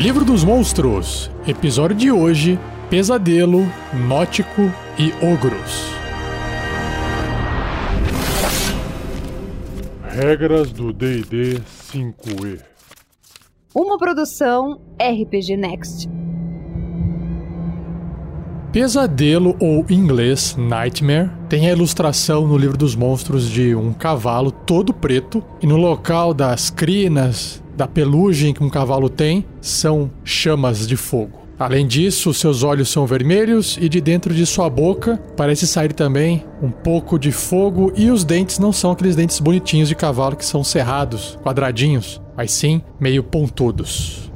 Livro dos Monstros, episódio de hoje: Pesadelo, Nótico e Ogros. Regras do DD 5E. Uma produção RPG Next. Pesadelo, ou em inglês Nightmare, tem a ilustração no livro dos monstros de um cavalo todo preto, e no local das crinas, da pelugem que um cavalo tem, são chamas de fogo. Além disso, seus olhos são vermelhos e de dentro de sua boca parece sair também um pouco de fogo e os dentes não são aqueles dentes bonitinhos de cavalo que são cerrados, quadradinhos, mas sim meio pontudos.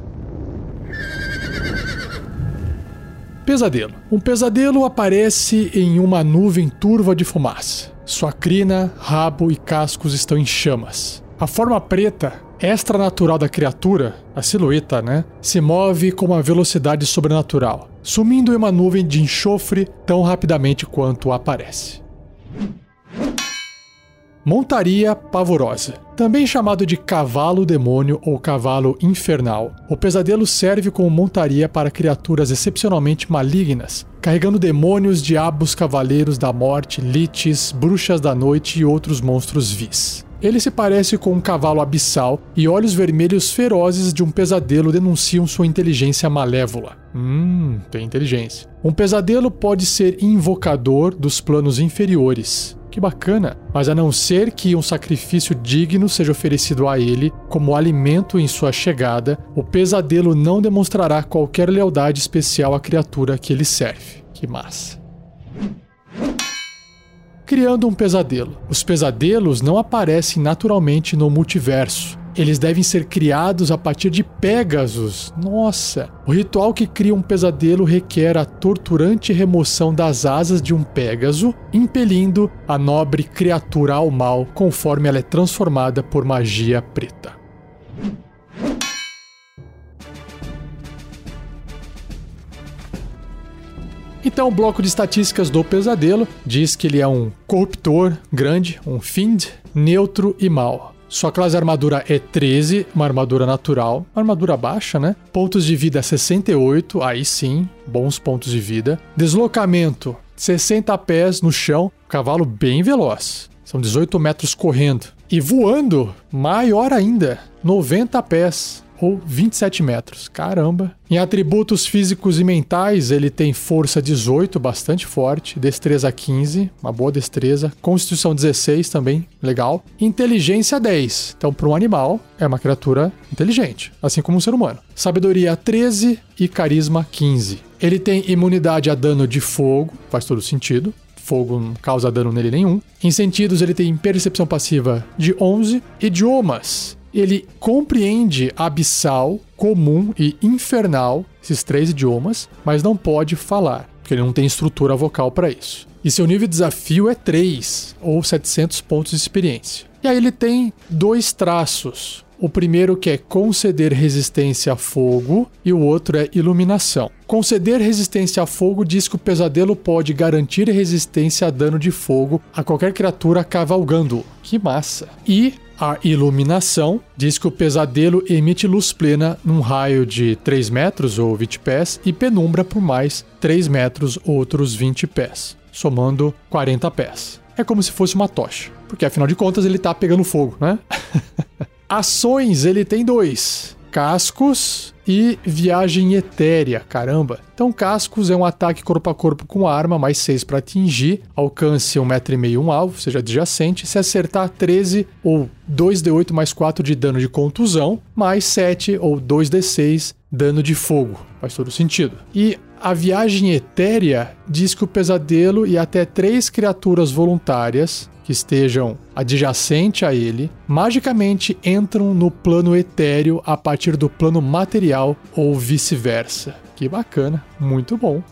Pesadelo. Um pesadelo aparece em uma nuvem turva de fumaça. Sua crina, rabo e cascos estão em chamas. A forma preta extranatural da criatura, a silhueta, né, se move com uma velocidade sobrenatural, sumindo em uma nuvem de enxofre tão rapidamente quanto aparece. Montaria pavorosa. Também chamado de cavalo demônio ou cavalo infernal, o pesadelo serve como montaria para criaturas excepcionalmente malignas, carregando demônios, diabos, cavaleiros da morte, liches, bruxas da noite e outros monstros vis. Ele se parece com um cavalo abissal e olhos vermelhos ferozes de um pesadelo denunciam sua inteligência malévola. Hum, tem inteligência. Um pesadelo pode ser invocador dos planos inferiores. Que bacana! Mas a não ser que um sacrifício digno seja oferecido a ele como alimento em sua chegada, o pesadelo não demonstrará qualquer lealdade especial à criatura que ele serve. Que massa! Criando um pesadelo. Os pesadelos não aparecem naturalmente no multiverso. Eles devem ser criados a partir de Pégasos. Nossa! O ritual que cria um pesadelo requer a torturante remoção das asas de um Pégaso, impelindo a nobre criatura ao mal conforme ela é transformada por magia preta. Então, o bloco de estatísticas do pesadelo diz que ele é um corruptor grande, um fiend, neutro e mal. Sua classe armadura é 13, uma armadura natural, armadura baixa, né? Pontos de vida 68, aí sim, bons pontos de vida. Deslocamento 60 pés no chão, cavalo bem veloz. São 18 metros correndo. E voando, maior ainda, 90 pés ou 27 metros. Caramba! Em atributos físicos e mentais, ele tem força 18, bastante forte, destreza 15, uma boa destreza, constituição 16 também, legal, inteligência 10. Então, para um animal, é uma criatura inteligente, assim como um ser humano. Sabedoria 13 e carisma 15. Ele tem imunidade a dano de fogo, faz todo sentido fogo não causa dano nele nenhum. Em sentidos, ele tem percepção passiva de 11. Idiomas ele compreende abissal, comum e infernal, esses três idiomas, mas não pode falar, porque ele não tem estrutura vocal para isso. E seu nível de desafio é 3, ou 700 pontos de experiência. E aí ele tem dois traços. O primeiro que é conceder resistência a fogo e o outro é iluminação. Conceder resistência a fogo diz que o pesadelo pode garantir resistência a dano de fogo a qualquer criatura cavalgando. Que massa! E a iluminação diz que o pesadelo emite luz plena num raio de 3 metros ou 20 pés e penumbra por mais 3 metros outros 20 pés, somando 40 pés. É como se fosse uma tocha, porque afinal de contas ele está pegando fogo, né? Ações ele tem dois: cascos e viagem etérea, caramba. Então, cascos é um ataque corpo a corpo com arma, mais 6 para atingir, alcance 1,5m um alvo, seja adjacente. Se acertar 13 ou 2d8 mais 4 de dano de contusão, mais 7 ou 2d6 dano de fogo. Faz todo sentido. E a viagem etérea diz que o pesadelo e até três criaturas voluntárias que estejam adjacente a ele, magicamente entram no plano etéreo a partir do plano material ou vice-versa. Que bacana, muito bom.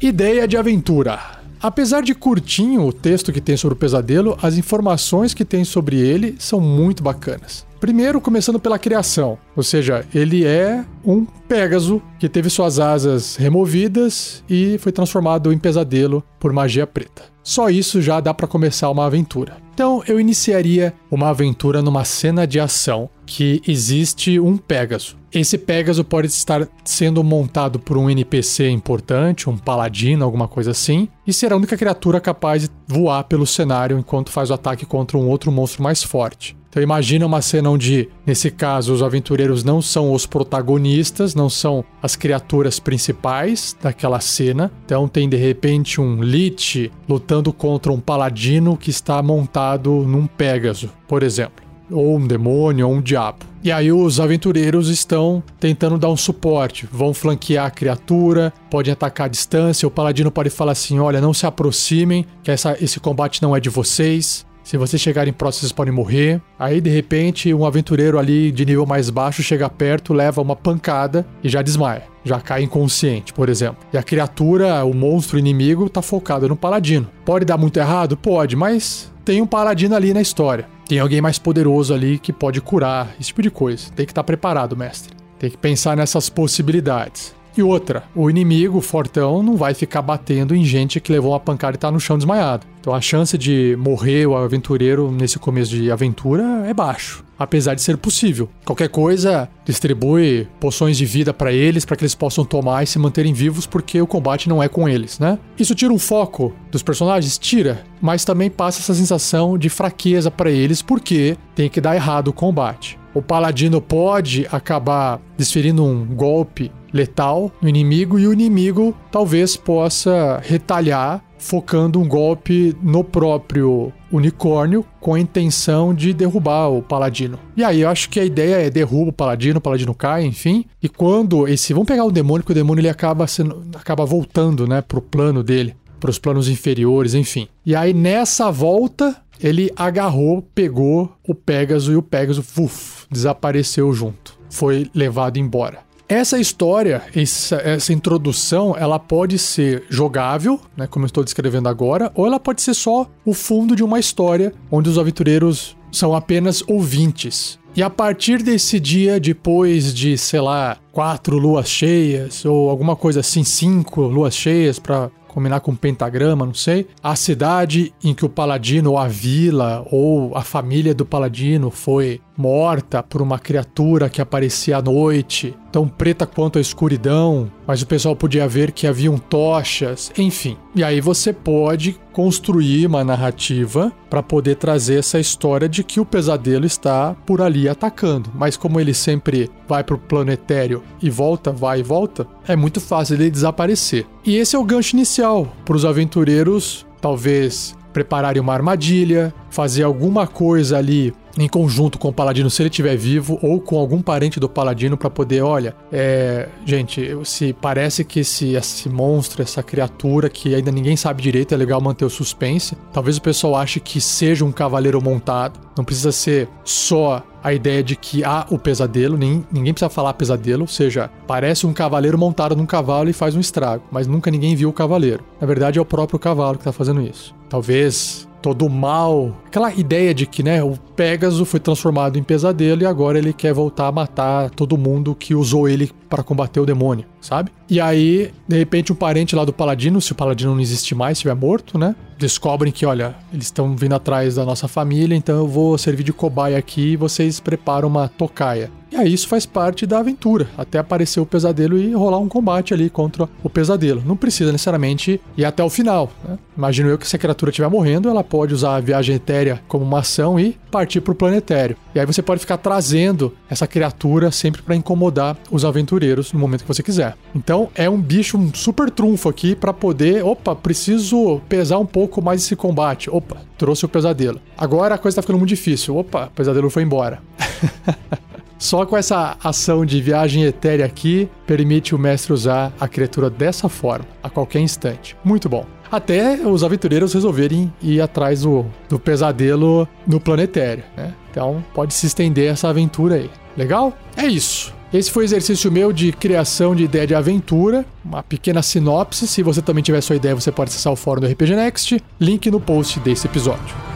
Ideia de aventura. Apesar de curtinho o texto que tem sobre o pesadelo, as informações que tem sobre ele são muito bacanas Primeiro, começando pela criação, ou seja, ele é um Pégaso que teve suas asas removidas e foi transformado em pesadelo por magia preta. Só isso já dá para começar uma aventura. Então eu iniciaria uma aventura numa cena de ação que existe um Pégaso. Esse Pégaso pode estar sendo montado por um NPC importante, um paladino, alguma coisa assim, e ser a única criatura capaz de voar pelo cenário enquanto faz o ataque contra um outro monstro mais forte. Então imagina uma cena onde, nesse caso, os aventureiros não são os protagonistas, não são as criaturas principais daquela cena. Então tem de repente um Lich lutando contra um paladino que está montado num Pégaso, por exemplo. Ou um demônio, ou um diabo. E aí os aventureiros estão tentando dar um suporte, vão flanquear a criatura, podem atacar à distância, o paladino pode falar assim, olha, não se aproximem, que essa, esse combate não é de vocês. Se vocês chegarem próximos, vocês podem morrer. Aí, de repente, um aventureiro ali de nível mais baixo chega perto, leva uma pancada e já desmaia. Já cai inconsciente, por exemplo. E a criatura, o monstro inimigo, tá focado no paladino. Pode dar muito errado? Pode, mas tem um paladino ali na história. Tem alguém mais poderoso ali que pode curar, esse tipo de coisa. Tem que estar tá preparado, mestre. Tem que pensar nessas possibilidades. E outra, o inimigo, o fortão, não vai ficar batendo em gente que levou uma pancada e tá no chão desmaiado. Então a chance de morrer o aventureiro nesse começo de aventura é baixo, apesar de ser possível. Qualquer coisa, distribui poções de vida para eles, para que eles possam tomar e se manterem vivos, porque o combate não é com eles, né? Isso tira um foco dos personagens? Tira, mas também passa essa sensação de fraqueza para eles, porque tem que dar errado o combate. O paladino pode acabar desferindo um golpe letal no inimigo e o inimigo talvez possa retalhar focando um golpe no próprio unicórnio com a intenção de derrubar o paladino. E aí eu acho que a ideia é derruba o paladino, o paladino cai, enfim. E quando esse, vamos pegar o demônio, que o demônio ele acaba sendo acaba voltando, né, pro plano dele, para os planos inferiores, enfim. E aí nessa volta ele agarrou, pegou o Pégaso e o Pégaso, uf, desapareceu junto. Foi levado embora. Essa história, essa, essa, introdução, ela pode ser jogável, né, como eu estou descrevendo agora, ou ela pode ser só o fundo de uma história onde os aventureiros são apenas ouvintes. E a partir desse dia, depois de, sei lá, quatro luas cheias, ou alguma coisa assim, cinco luas cheias para combinar com um pentagrama, não sei. A cidade em que o paladino, ou a vila, ou a família do paladino foi morta por uma criatura que aparecia à noite, tão preta quanto a escuridão, mas o pessoal podia ver que haviam tochas, enfim. E aí você pode construir uma narrativa para poder trazer essa história de que o pesadelo está por ali atacando, mas como ele sempre vai para o planetário e volta, vai e volta, é muito fácil ele desaparecer. E esse é o gancho inicial para os aventureiros, talvez prepararem uma armadilha, fazer alguma coisa ali em conjunto com o paladino, se ele estiver vivo, ou com algum parente do paladino, para poder, olha, é, gente, se parece que esse, esse monstro, essa criatura que ainda ninguém sabe direito, é legal manter o suspense. Talvez o pessoal ache que seja um cavaleiro montado. Não precisa ser só a ideia de que há o pesadelo, nem, ninguém precisa falar pesadelo, ou seja, parece um cavaleiro montado num cavalo e faz um estrago, mas nunca ninguém viu o cavaleiro. Na verdade, é o próprio cavalo que está fazendo isso. Talvez todo mal. Aquela ideia de que, né, o Pégaso foi transformado em pesadelo e agora ele quer voltar a matar todo mundo que usou ele para combater o demônio, sabe? E aí, de repente, um parente lá do Paladino, se o Paladino não existe mais, estiver morto, né? Descobrem que, olha, eles estão vindo atrás da nossa família, então eu vou servir de cobaia aqui e vocês preparam uma tocaia. E aí isso faz parte da aventura, até aparecer o pesadelo e rolar um combate ali contra o pesadelo. Não precisa necessariamente ir até o final. Né? Imagino eu que se a criatura estiver morrendo, ela pode usar a viagem etérea como uma ação e partir para o planetário. E aí você pode ficar trazendo essa criatura sempre para incomodar os aventureiros no momento que você quiser. Então é um bicho um super trunfo aqui para poder, opa, preciso pesar um pouco mais esse combate. Opa, trouxe o pesadelo. Agora a coisa tá ficando muito difícil. Opa, o pesadelo foi embora. Só com essa ação de viagem etérea aqui, permite o mestre usar a criatura dessa forma, a qualquer instante. Muito bom. Até os aventureiros resolverem ir atrás do, do pesadelo no planetário, né? Então pode se estender essa aventura aí. Legal? É isso. Esse foi o exercício meu de criação de ideia de aventura, uma pequena sinopse. Se você também tiver sua ideia, você pode acessar o fórum do RPG Next, link no post desse episódio.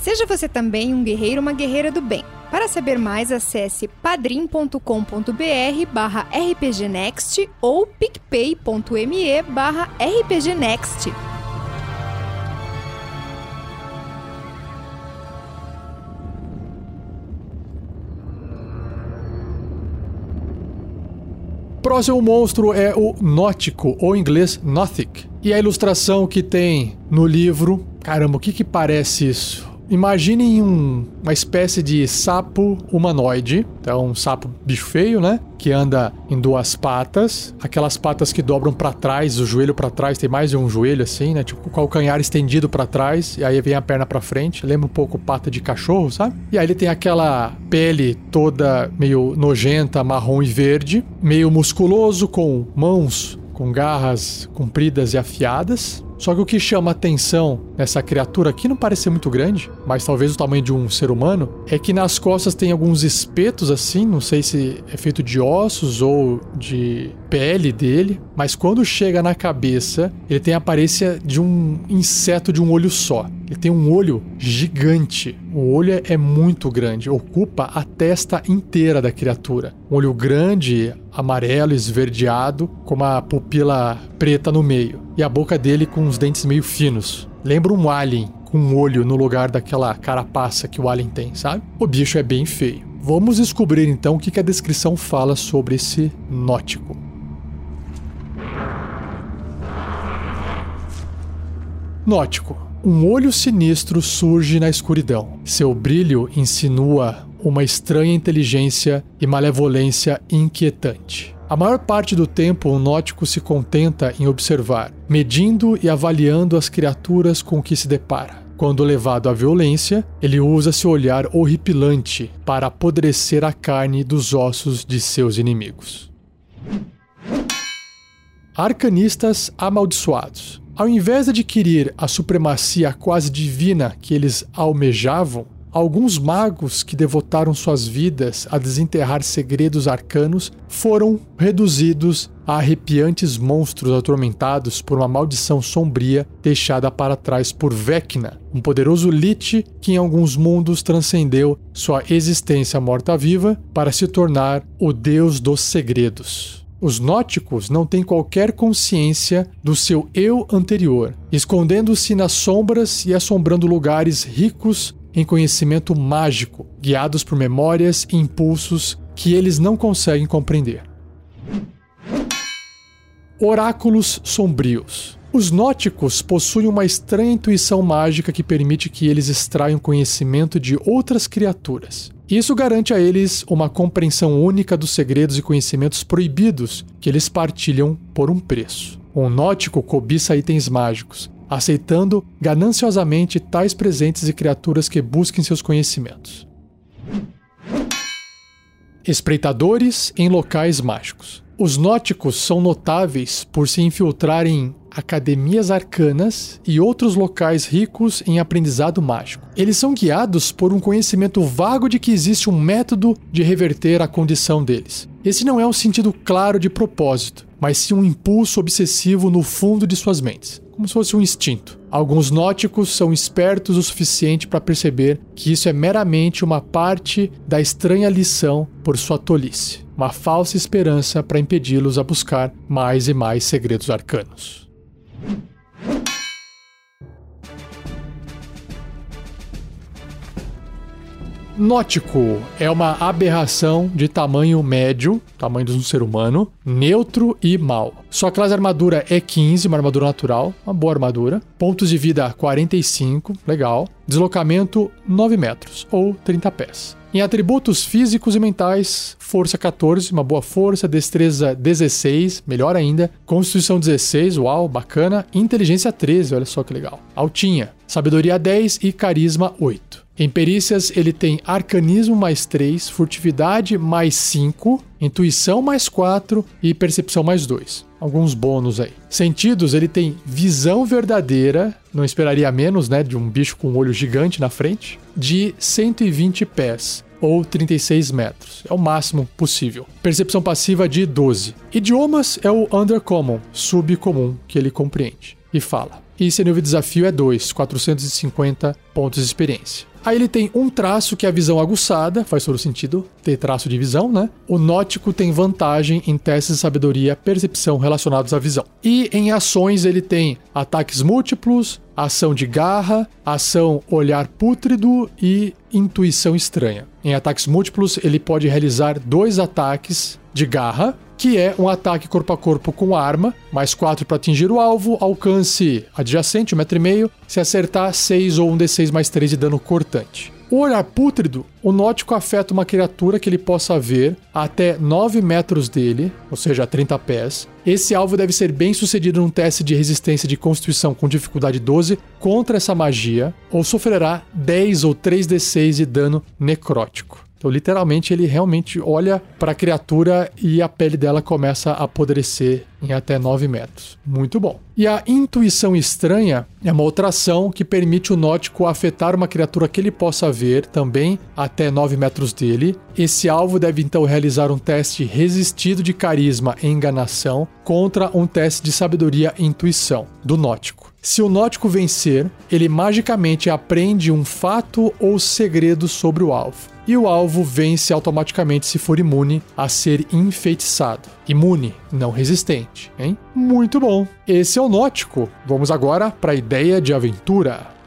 Seja você também um guerreiro uma guerreira do bem. Para saber mais, acesse padrim.com.br barra rpgnext ou picpay.me barra rpgnext. Próximo monstro é o Nótico, ou em inglês Nothic. E a ilustração que tem no livro, caramba, o que que parece isso? Imaginem um, uma espécie de sapo humanoide, então um sapo bicho feio, né? Que anda em duas patas, aquelas patas que dobram para trás, o joelho para trás, tem mais de um joelho assim, né? Tipo o calcanhar estendido para trás e aí vem a perna para frente, lembra um pouco pata de cachorro, sabe? E aí ele tem aquela pele toda meio nojenta, marrom e verde, meio musculoso com mãos com garras compridas e afiadas, só que o que chama atenção nessa criatura aqui não parece muito grande, mas talvez o tamanho de um ser humano, é que nas costas tem alguns espetos assim, não sei se é feito de ossos ou de pele dele, mas quando chega na cabeça, ele tem a aparência de um inseto de um olho só. Ele tem um olho gigante. O olho é muito grande, ocupa a testa inteira da criatura. Um olho grande, amarelo, esverdeado, com uma pupila preta no meio. E a boca dele com os dentes meio finos. Lembra um alien com um olho no lugar daquela carapaça que o alien tem, sabe? O bicho é bem feio. Vamos descobrir então o que a descrição fala sobre esse nótico. Nótico um olho sinistro surge na escuridão. Seu brilho insinua uma estranha inteligência e malevolência inquietante. A maior parte do tempo, o nótico se contenta em observar, medindo e avaliando as criaturas com que se depara. Quando levado à violência, ele usa seu olhar horripilante para apodrecer a carne dos ossos de seus inimigos. Arcanistas amaldiçoados. Ao invés de adquirir a supremacia quase divina que eles almejavam, alguns magos que devotaram suas vidas a desenterrar segredos arcanos foram reduzidos a arrepiantes monstros atormentados por uma maldição sombria deixada para trás por Vecna, um poderoso Lich que em alguns mundos transcendeu sua existência morta-viva para se tornar o deus dos segredos. Os nóticos não têm qualquer consciência do seu eu anterior, escondendo-se nas sombras e assombrando lugares ricos em conhecimento mágico, guiados por memórias e impulsos que eles não conseguem compreender. Oráculos sombrios. Os nóticos possuem uma estranha intuição mágica que permite que eles extraiam conhecimento de outras criaturas. Isso garante a eles uma compreensão única dos segredos e conhecimentos proibidos que eles partilham por um preço. Um nótico cobiça itens mágicos, aceitando gananciosamente tais presentes e criaturas que busquem seus conhecimentos. Espreitadores em locais mágicos. Os nóticos são notáveis por se infiltrarem academias arcanas e outros locais ricos em aprendizado mágico. Eles são guiados por um conhecimento vago de que existe um método de reverter a condição deles. Esse não é um sentido claro de propósito, mas sim um impulso obsessivo no fundo de suas mentes, como se fosse um instinto. Alguns nóticos são espertos o suficiente para perceber que isso é meramente uma parte da estranha lição por sua tolice, uma falsa esperança para impedi-los a buscar mais e mais segredos arcanos. you Nótico é uma aberração de tamanho médio, tamanho um ser humano, neutro e mal. Sua classe armadura é 15, uma armadura natural, uma boa armadura. Pontos de vida 45, legal. Deslocamento 9 metros, ou 30 pés. Em atributos físicos e mentais, força 14, uma boa força, destreza 16, melhor ainda, constituição 16, uau, bacana, inteligência 13, olha só que legal. Altinha, sabedoria 10 e carisma 8. Em perícias, ele tem arcanismo mais 3, furtividade mais 5, intuição mais 4 e percepção mais 2. Alguns bônus aí. Sentidos, ele tem visão verdadeira, não esperaria menos, né, de um bicho com um olho gigante na frente, de 120 pés ou 36 metros. É o máximo possível. Percepção passiva de 12. Idiomas é o undercommon, subcomum, que ele compreende. E fala. E seu nível de desafio é 2, 450 pontos de experiência. Aí ele tem um traço que é a visão aguçada, faz todo sentido ter traço de visão, né? O nótico tem vantagem em testes de sabedoria percepção relacionados à visão. E em ações ele tem ataques múltiplos, ação de garra, ação olhar pútrido e intuição estranha. Em ataques múltiplos ele pode realizar dois ataques de garra, que é um ataque corpo a corpo com arma, mais 4 para atingir o alvo, alcance adjacente, 1,5m, se acertar 6 ou um D6 mais 3 de dano cortante. O olhar pútrido, o nótico afeta uma criatura que ele possa ver até 9 metros dele, ou seja, 30 pés. Esse alvo deve ser bem sucedido num teste de resistência de constituição com dificuldade 12 contra essa magia, ou sofrerá 10 ou 3d6 de dano necrótico. Então, literalmente, ele realmente olha para a criatura e a pele dela começa a apodrecer em até 9 metros. Muito bom. E a intuição estranha é uma outra ação que permite o nótico afetar uma criatura que ele possa ver também até 9 metros dele. Esse alvo deve então realizar um teste resistido de carisma e enganação contra um teste de sabedoria e intuição do nótico. Se o nótico vencer, ele magicamente aprende um fato ou segredo sobre o alvo e o alvo vence automaticamente se for imune a ser enfeitiçado. Imune, não resistente, hein? Muito bom. Esse é o Nótico. Vamos agora para a ideia de aventura.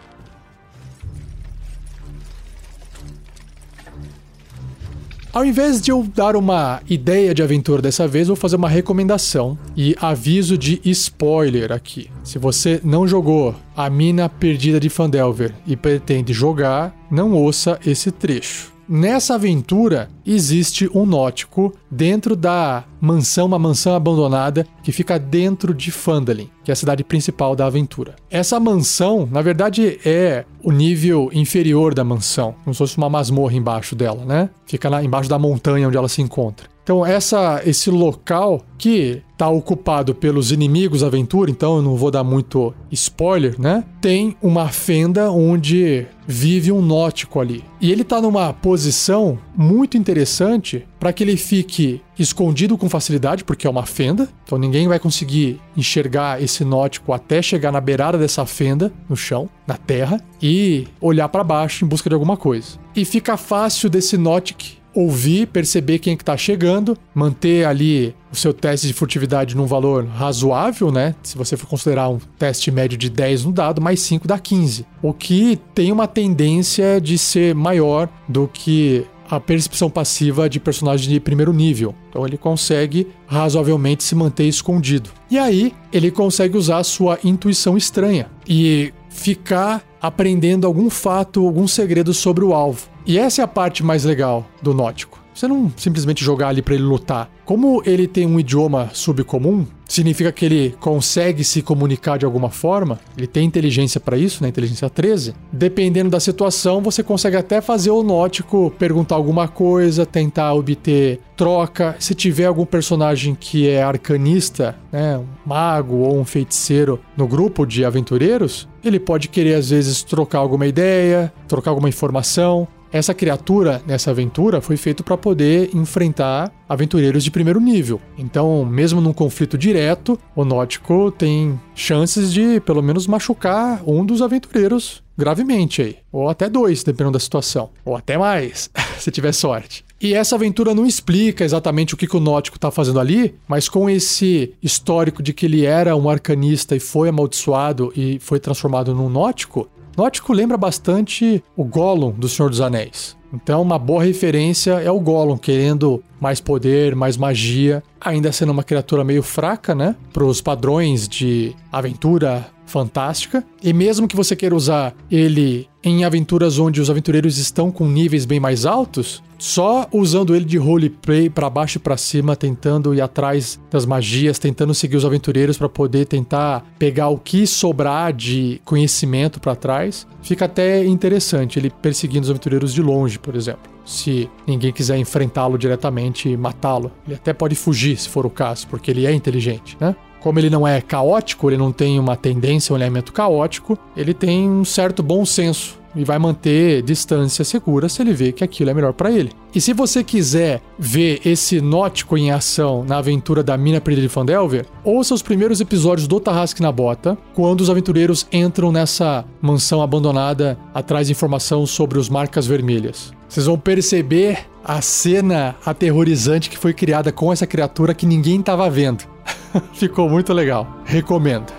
Ao invés de eu dar uma ideia de aventura dessa vez, vou fazer uma recomendação e aviso de spoiler aqui. Se você não jogou A Mina Perdida de Fandelver e pretende jogar, não ouça esse trecho. Nessa aventura existe um nótico dentro da mansão, uma mansão abandonada que fica dentro de Phandalin, que é a cidade principal da aventura. Essa mansão, na verdade, é o nível inferior da mansão, como se fosse uma masmorra embaixo dela, né? Fica lá embaixo da montanha onde ela se encontra. Então, essa, esse local que está ocupado pelos inimigos da aventura, então eu não vou dar muito spoiler, né? Tem uma fenda onde vive um nótico ali. E ele está numa posição muito interessante para que ele fique escondido com facilidade, porque é uma fenda, então ninguém vai conseguir enxergar esse nótico até chegar na beirada dessa fenda, no chão, na terra, e olhar para baixo em busca de alguma coisa. E fica fácil desse nótico ouvir, perceber quem é que tá chegando, manter ali o seu teste de furtividade num valor razoável, né? Se você for considerar um teste médio de 10 no dado, mais 5 dá 15. O que tem uma tendência de ser maior do que a percepção passiva de personagem de primeiro nível. Então ele consegue razoavelmente se manter escondido. E aí ele consegue usar a sua intuição estranha e ficar aprendendo algum fato, algum segredo sobre o alvo. E essa é a parte mais legal do Nótico. Você não simplesmente jogar ali para ele lutar. Como ele tem um idioma subcomum, significa que ele consegue se comunicar de alguma forma, ele tem inteligência para isso, né? Inteligência 13. Dependendo da situação, você consegue até fazer o nótico perguntar alguma coisa, tentar obter troca. Se tiver algum personagem que é arcanista, né, um mago ou um feiticeiro no grupo de aventureiros, ele pode querer às vezes trocar alguma ideia, trocar alguma informação. Essa criatura nessa aventura foi feito para poder enfrentar aventureiros de primeiro nível. Então, mesmo num conflito direto, o Nótico tem chances de pelo menos machucar um dos aventureiros gravemente aí, ou até dois, dependendo da situação, ou até mais, se tiver sorte. E essa aventura não explica exatamente o que, que o Nótico está fazendo ali, mas com esse histórico de que ele era um arcanista e foi amaldiçoado e foi transformado num Nótico, Nótico lembra bastante o Gollum do Senhor dos Anéis. Então, uma boa referência é o Gollum querendo mais poder, mais magia, ainda sendo uma criatura meio fraca, né? Para os padrões de aventura fantástica. E mesmo que você queira usar ele em aventuras onde os aventureiros estão com níveis bem mais altos, só usando ele de roleplay para baixo e para cima, tentando ir atrás das magias, tentando seguir os aventureiros para poder tentar pegar o que sobrar de conhecimento para trás, fica até interessante ele perseguindo os aventureiros de longe, por exemplo. Se ninguém quiser enfrentá-lo diretamente e matá-lo, ele até pode fugir se for o caso, porque ele é inteligente, né? Como ele não é caótico, ele não tem uma tendência, um elemento caótico, ele tem um certo bom senso e vai manter distância segura se ele vê que aquilo é melhor para ele. E se você quiser ver esse nótico em ação na aventura da Mina Perdida de Fandelver, ouça os primeiros episódios do Tarrasque na Bota, quando os aventureiros entram nessa mansão abandonada atrás de informação sobre os marcas vermelhas. Vocês vão perceber a cena aterrorizante que foi criada com essa criatura que ninguém estava vendo. Ficou muito legal. Recomendo.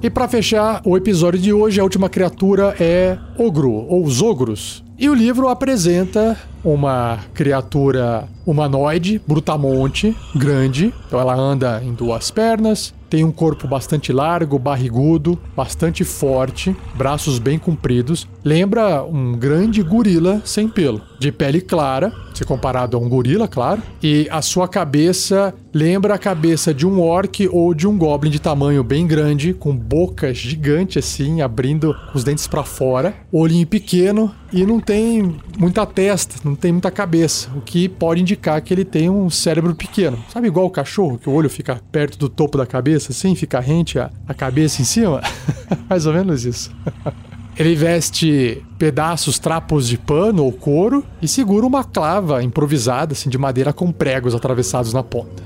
E para fechar o episódio de hoje, a última criatura é Ogro, ou os Ogros. E o livro apresenta uma criatura humanoide, brutamonte, grande. Então ela anda em duas pernas, tem um corpo bastante largo, barrigudo, bastante forte, braços bem compridos. Lembra um grande gorila sem pelo, de pele clara, se comparado a um gorila, claro. E a sua cabeça lembra a cabeça de um orc ou de um goblin de tamanho bem grande, com boca gigante assim, abrindo os dentes para fora, olhinho pequeno e não tem muita testa, não tem muita cabeça, o que pode indicar que ele tem um cérebro pequeno. Sabe igual o cachorro, que o olho fica perto do topo da cabeça, assim, fica rente a, a cabeça em cima? Mais ou menos isso. Ele veste pedaços, trapos de pano ou couro e segura uma clava improvisada, assim, de madeira com pregos atravessados na ponta.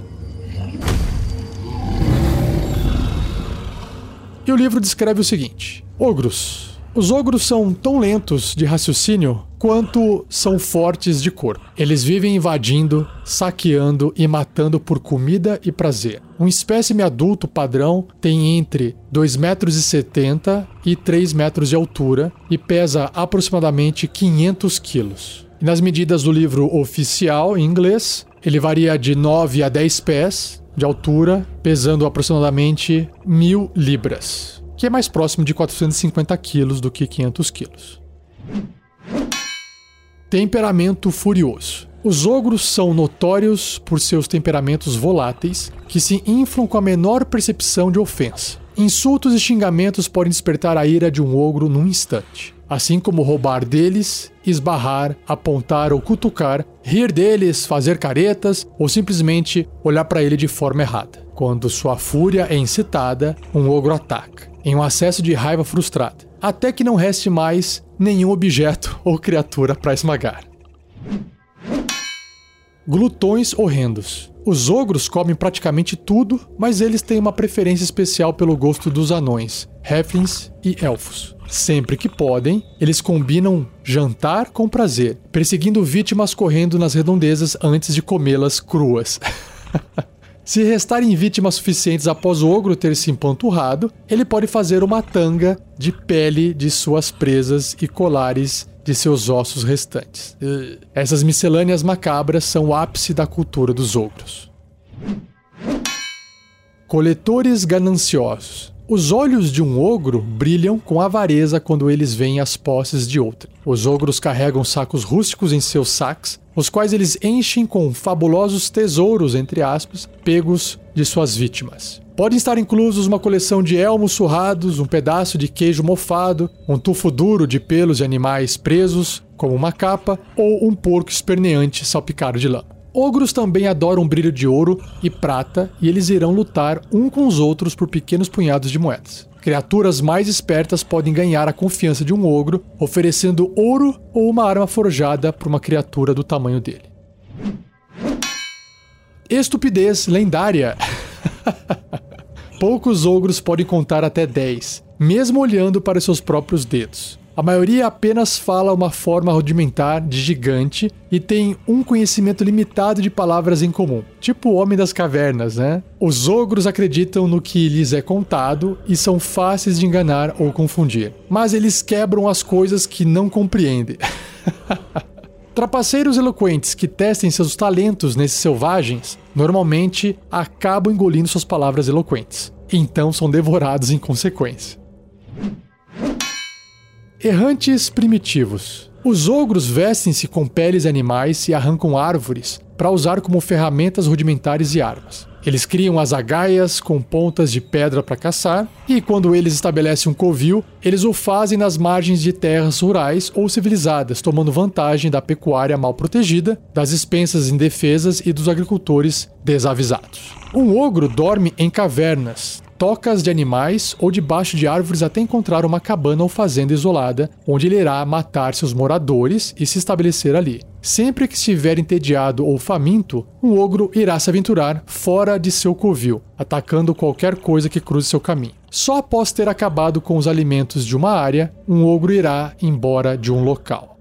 E o livro descreve o seguinte: Ogros, os ogros são tão lentos de raciocínio quanto são fortes de corpo. Eles vivem invadindo, saqueando e matando por comida e prazer. Um espécime adulto padrão tem entre 2,70 metros e 3 metros de altura e pesa aproximadamente 500 quilos. nas medidas do livro oficial em inglês, ele varia de 9 a 10 pés de altura, pesando aproximadamente mil libras que é mais próximo de 450 quilos do que 500 quilos. Temperamento furioso. Os ogros são notórios por seus temperamentos voláteis, que se inflam com a menor percepção de ofensa. Insultos e xingamentos podem despertar a ira de um ogro num instante. Assim como roubar deles, esbarrar, apontar ou cutucar, rir deles, fazer caretas ou simplesmente olhar para ele de forma errada. Quando sua fúria é incitada, um ogro ataca em um acesso de raiva frustrada, até que não reste mais nenhum objeto ou criatura para esmagar. Glutões horrendos. Os ogros comem praticamente tudo, mas eles têm uma preferência especial pelo gosto dos anões, halflings e elfos. Sempre que podem, eles combinam jantar com prazer, perseguindo vítimas correndo nas redondezas antes de comê-las cruas. Se restarem vítimas suficientes após o ogro ter se empanturrado, ele pode fazer uma tanga de pele de suas presas e colares de seus ossos restantes. Essas miscelâneas macabras são o ápice da cultura dos ogros. Coletores gananciosos. Os olhos de um ogro brilham com avareza quando eles veem as posses de outrem. Os ogros carregam sacos rústicos em seus sacs, os quais eles enchem com fabulosos tesouros, entre aspas, pegos de suas vítimas. Podem estar inclusos uma coleção de elmos surrados, um pedaço de queijo mofado, um tufo duro de pelos de animais presos, como uma capa, ou um porco esperneante salpicado de lã. Ogros também adoram brilho de ouro e prata e eles irão lutar um com os outros por pequenos punhados de moedas. Criaturas mais espertas podem ganhar a confiança de um ogro, oferecendo ouro ou uma arma forjada para uma criatura do tamanho dele. Estupidez lendária. Poucos ogros podem contar até 10, mesmo olhando para seus próprios dedos. A maioria apenas fala uma forma rudimentar de gigante e tem um conhecimento limitado de palavras em comum, tipo o Homem das Cavernas, né? Os ogros acreditam no que lhes é contado e são fáceis de enganar ou confundir, mas eles quebram as coisas que não compreendem. Trapaceiros eloquentes que testem seus talentos nesses selvagens normalmente acabam engolindo suas palavras eloquentes, então são devorados em consequência. Errantes primitivos. Os ogros vestem-se com peles animais e arrancam árvores para usar como ferramentas rudimentares e armas. Eles criam as agaias com pontas de pedra para caçar, e quando eles estabelecem um covil, eles o fazem nas margens de terras rurais ou civilizadas, tomando vantagem da pecuária mal protegida, das expensas indefesas e dos agricultores desavisados. Um ogro dorme em cavernas, tocas de animais ou debaixo de árvores até encontrar uma cabana ou fazenda isolada, onde ele irá matar seus moradores e se estabelecer ali. Sempre que estiver entediado ou faminto, um ogro irá se aventurar fora de seu covil, atacando qualquer coisa que cruze seu caminho. Só após ter acabado com os alimentos de uma área, um ogro irá embora de um local.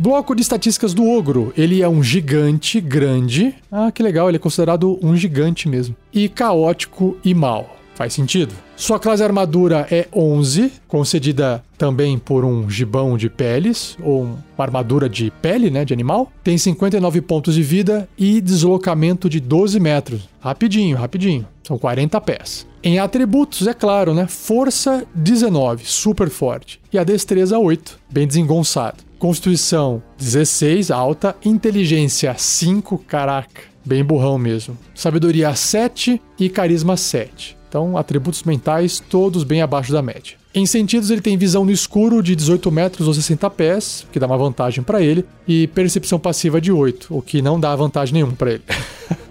Bloco de estatísticas do ogro. Ele é um gigante grande. Ah, que legal, ele é considerado um gigante mesmo. E caótico e mal. Faz sentido? Sua classe armadura é 11, concedida também por um gibão de peles, ou uma armadura de pele, né, de animal. Tem 59 pontos de vida e deslocamento de 12 metros. Rapidinho, rapidinho. São 40 pés. Em atributos, é claro, né? Força 19, super forte. E a destreza 8, bem desengonçado. Constituição 16, alta. Inteligência 5, caraca, bem burrão mesmo. Sabedoria 7 e carisma 7. Então, atributos mentais todos bem abaixo da média. Em sentidos, ele tem visão no escuro de 18 metros ou 60 pés, que dá uma vantagem para ele, e percepção passiva de 8, o que não dá vantagem nenhuma para ele.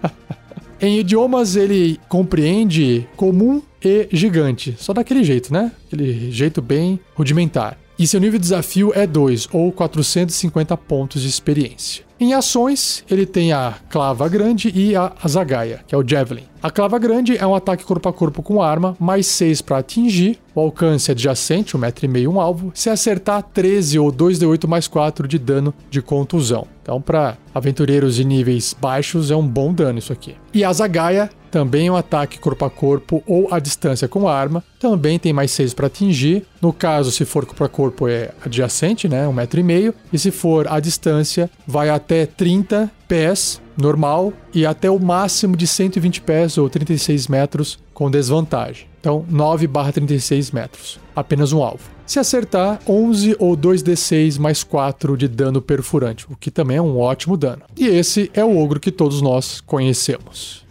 em idiomas, ele compreende comum e gigante, só daquele jeito, né? Aquele jeito bem rudimentar. E seu nível de desafio é 2, ou 450 pontos de experiência. Em ações, ele tem a clava grande e a zagaia, que é o javelin. A clava grande é um ataque corpo a corpo com arma, mais 6 para atingir. O alcance é adjacente, 1,5m um alvo. Se acertar, 13 ou 2d8 mais 4 de dano de contusão. Então, para aventureiros de níveis baixos, é um bom dano isso aqui. E a zagaia também é um ataque corpo a corpo ou à distância com arma. Também tem mais 6 para atingir. No caso, se for corpo a corpo, é adjacente, né? 1,5m. E se for à distância, vai até 30 pés normal e até o máximo de 120 pés ou 36 metros com desvantagem. Então, 9 barra 36 metros. Apenas um alvo. Se acertar, 11 ou 2d6 mais 4 de dano perfurante, o que também é um ótimo dano. E esse é o ogro que todos nós conhecemos.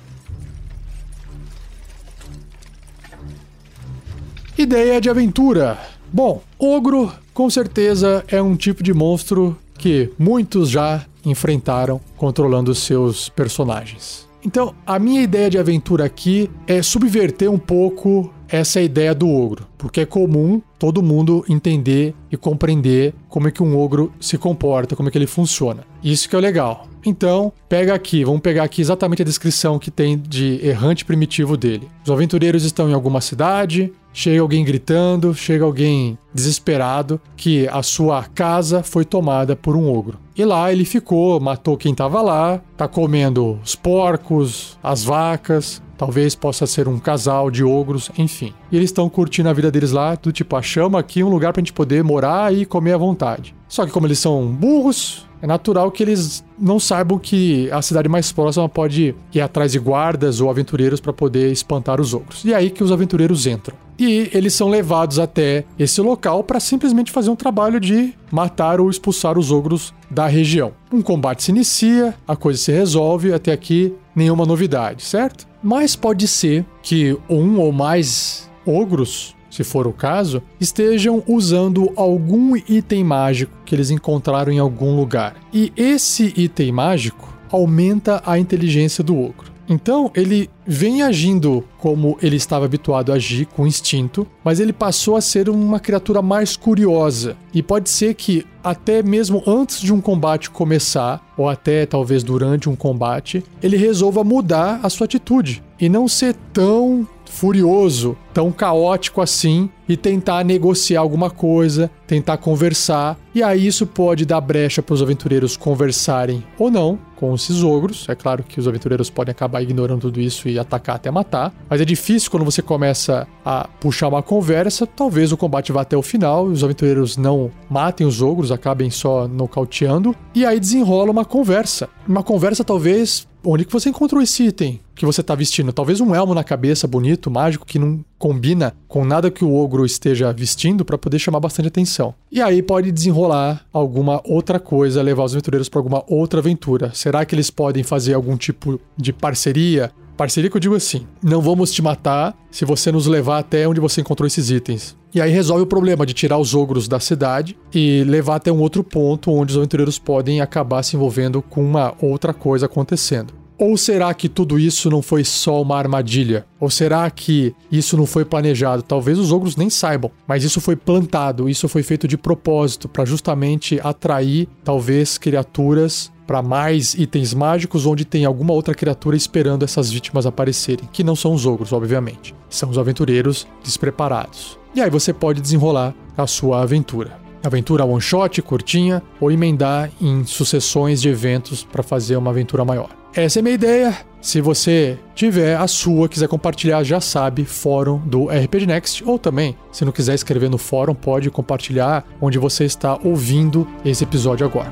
Ideia de aventura. Bom, ogro com certeza é um tipo de monstro que muitos já enfrentaram controlando seus personagens. Então, a minha ideia de aventura aqui é subverter um pouco essa ideia do ogro, porque é comum todo mundo entender e compreender como é que um ogro se comporta, como é que ele funciona. Isso que é legal. Então, pega aqui, vamos pegar aqui exatamente a descrição que tem de errante primitivo dele. Os aventureiros estão em alguma cidade, chega alguém gritando, chega alguém desesperado que a sua casa foi tomada por um ogro. E lá ele ficou, matou quem estava lá, tá comendo os porcos, as vacas, Talvez possa ser um casal de ogros, enfim. E eles estão curtindo a vida deles lá, do tipo, achamos aqui um lugar pra gente poder morar e comer à vontade. Só que como eles são burros, é natural que eles não saibam que a cidade mais próxima pode ir atrás de guardas ou aventureiros para poder espantar os ogros. E é aí que os aventureiros entram. E eles são levados até esse local para simplesmente fazer um trabalho de matar ou expulsar os ogros da região. Um combate se inicia, a coisa se resolve, até aqui nenhuma novidade, certo? Mas pode ser que um ou mais ogros se for o caso, estejam usando algum item mágico que eles encontraram em algum lugar. E esse item mágico aumenta a inteligência do ogro. Então ele vem agindo como ele estava habituado a agir, com instinto, mas ele passou a ser uma criatura mais curiosa. E pode ser que até mesmo antes de um combate começar, ou até talvez durante um combate, ele resolva mudar a sua atitude e não ser tão furioso, tão caótico assim, e tentar negociar alguma coisa, tentar conversar. E aí isso pode dar brecha para os aventureiros conversarem ou não com esses ogros. É claro que os aventureiros podem acabar ignorando tudo isso e atacar até matar, mas é difícil quando você começa a puxar uma conversa. Talvez o combate vá até o final e os aventureiros não matem os ogros, acabem só nocauteando, e aí desenrola uma conversa. Uma conversa talvez onde que você encontrou esse item que você está vestindo? Talvez um elmo na cabeça bonito, mágico, que não combina com nada que o ogro esteja vestindo para poder chamar bastante atenção. E aí pode desenrolar alguma outra coisa, levar os aventureiros para alguma outra aventura. Será que eles podem fazer algum tipo de parceria? Parceria que eu digo assim: não vamos te matar se você nos levar até onde você encontrou esses itens. E aí resolve o problema de tirar os ogros da cidade e levar até um outro ponto onde os aventureiros podem acabar se envolvendo com uma outra coisa acontecendo. Ou será que tudo isso não foi só uma armadilha? Ou será que isso não foi planejado? Talvez os ogros nem saibam, mas isso foi plantado, isso foi feito de propósito para justamente atrair talvez criaturas para mais itens mágicos onde tem alguma outra criatura esperando essas vítimas aparecerem, que não são os ogros, obviamente. São os aventureiros despreparados. E aí você pode desenrolar a sua aventura. Aventura one shot, curtinha, ou emendar em sucessões de eventos para fazer uma aventura maior. Essa é a minha ideia. Se você tiver a sua, quiser compartilhar, já sabe, fórum do RPG Next. Ou também, se não quiser escrever no fórum, pode compartilhar onde você está ouvindo esse episódio agora.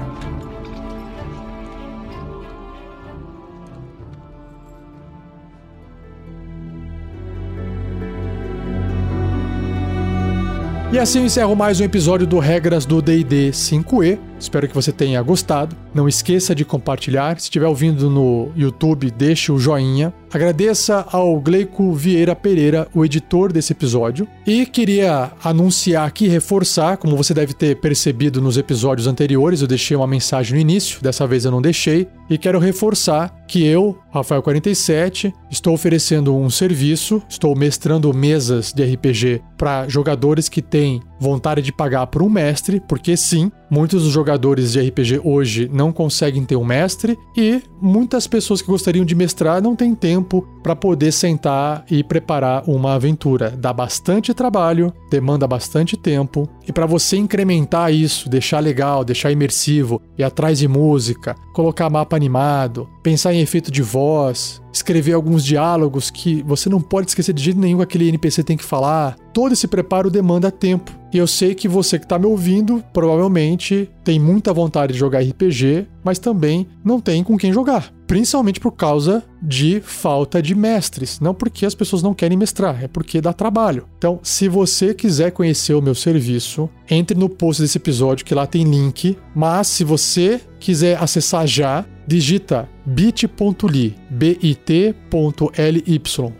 E assim eu encerro mais um episódio do Regras do D&D 5e. Espero que você tenha gostado. Não esqueça de compartilhar. Se estiver ouvindo no YouTube, deixe o joinha. Agradeça ao Gleico Vieira Pereira, o editor desse episódio. E queria anunciar aqui, reforçar, como você deve ter percebido nos episódios anteriores, eu deixei uma mensagem no início, dessa vez eu não deixei. E quero reforçar que eu, Rafael47, estou oferecendo um serviço, estou mestrando mesas de RPG para jogadores que têm vontade de pagar por um mestre, porque sim, muitos dos jogadores de RPG hoje não conseguem ter um mestre e muitas pessoas que gostariam de mestrar não têm tempo para poder sentar e preparar uma aventura. Dá bastante trabalho, demanda bastante tempo e para você incrementar isso, deixar legal, deixar imersivo, ir atrás de música, colocar mapa animado, pensar em efeito de voz, escrever alguns diálogos que você não pode esquecer de jeito nenhum que aquele NPC tem que falar. Todo esse preparo demanda tempo. E eu sei que você que está me ouvindo provavelmente tem muita vontade de jogar RPG, mas também não tem com quem jogar. Principalmente por causa de falta de mestres. Não porque as pessoas não querem mestrar, é porque dá trabalho. Então, se você quiser conhecer o meu serviço, entre no post desse episódio que lá tem link. Mas se você quiser acessar já, digita bit.ly, bit.ly,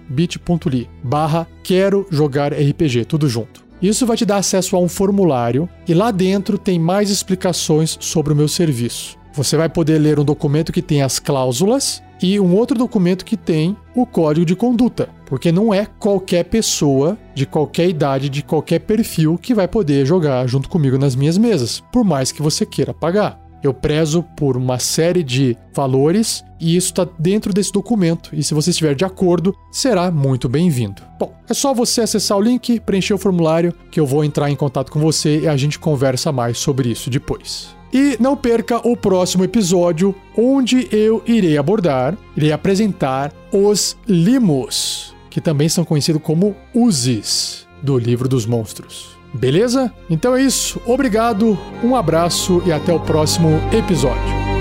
bit.ly, barra quero jogar RPG, tudo junto. Isso vai te dar acesso a um formulário e lá dentro tem mais explicações sobre o meu serviço. Você vai poder ler um documento que tem as cláusulas e um outro documento que tem o código de conduta, porque não é qualquer pessoa de qualquer idade, de qualquer perfil que vai poder jogar junto comigo nas minhas mesas, por mais que você queira pagar. Eu prezo por uma série de valores e isso está dentro desse documento. E se você estiver de acordo, será muito bem-vindo. Bom, é só você acessar o link, preencher o formulário, que eu vou entrar em contato com você e a gente conversa mais sobre isso depois. E não perca o próximo episódio, onde eu irei abordar, irei apresentar os limos, que também são conhecidos como uses do livro dos monstros. Beleza? Então é isso. Obrigado, um abraço e até o próximo episódio.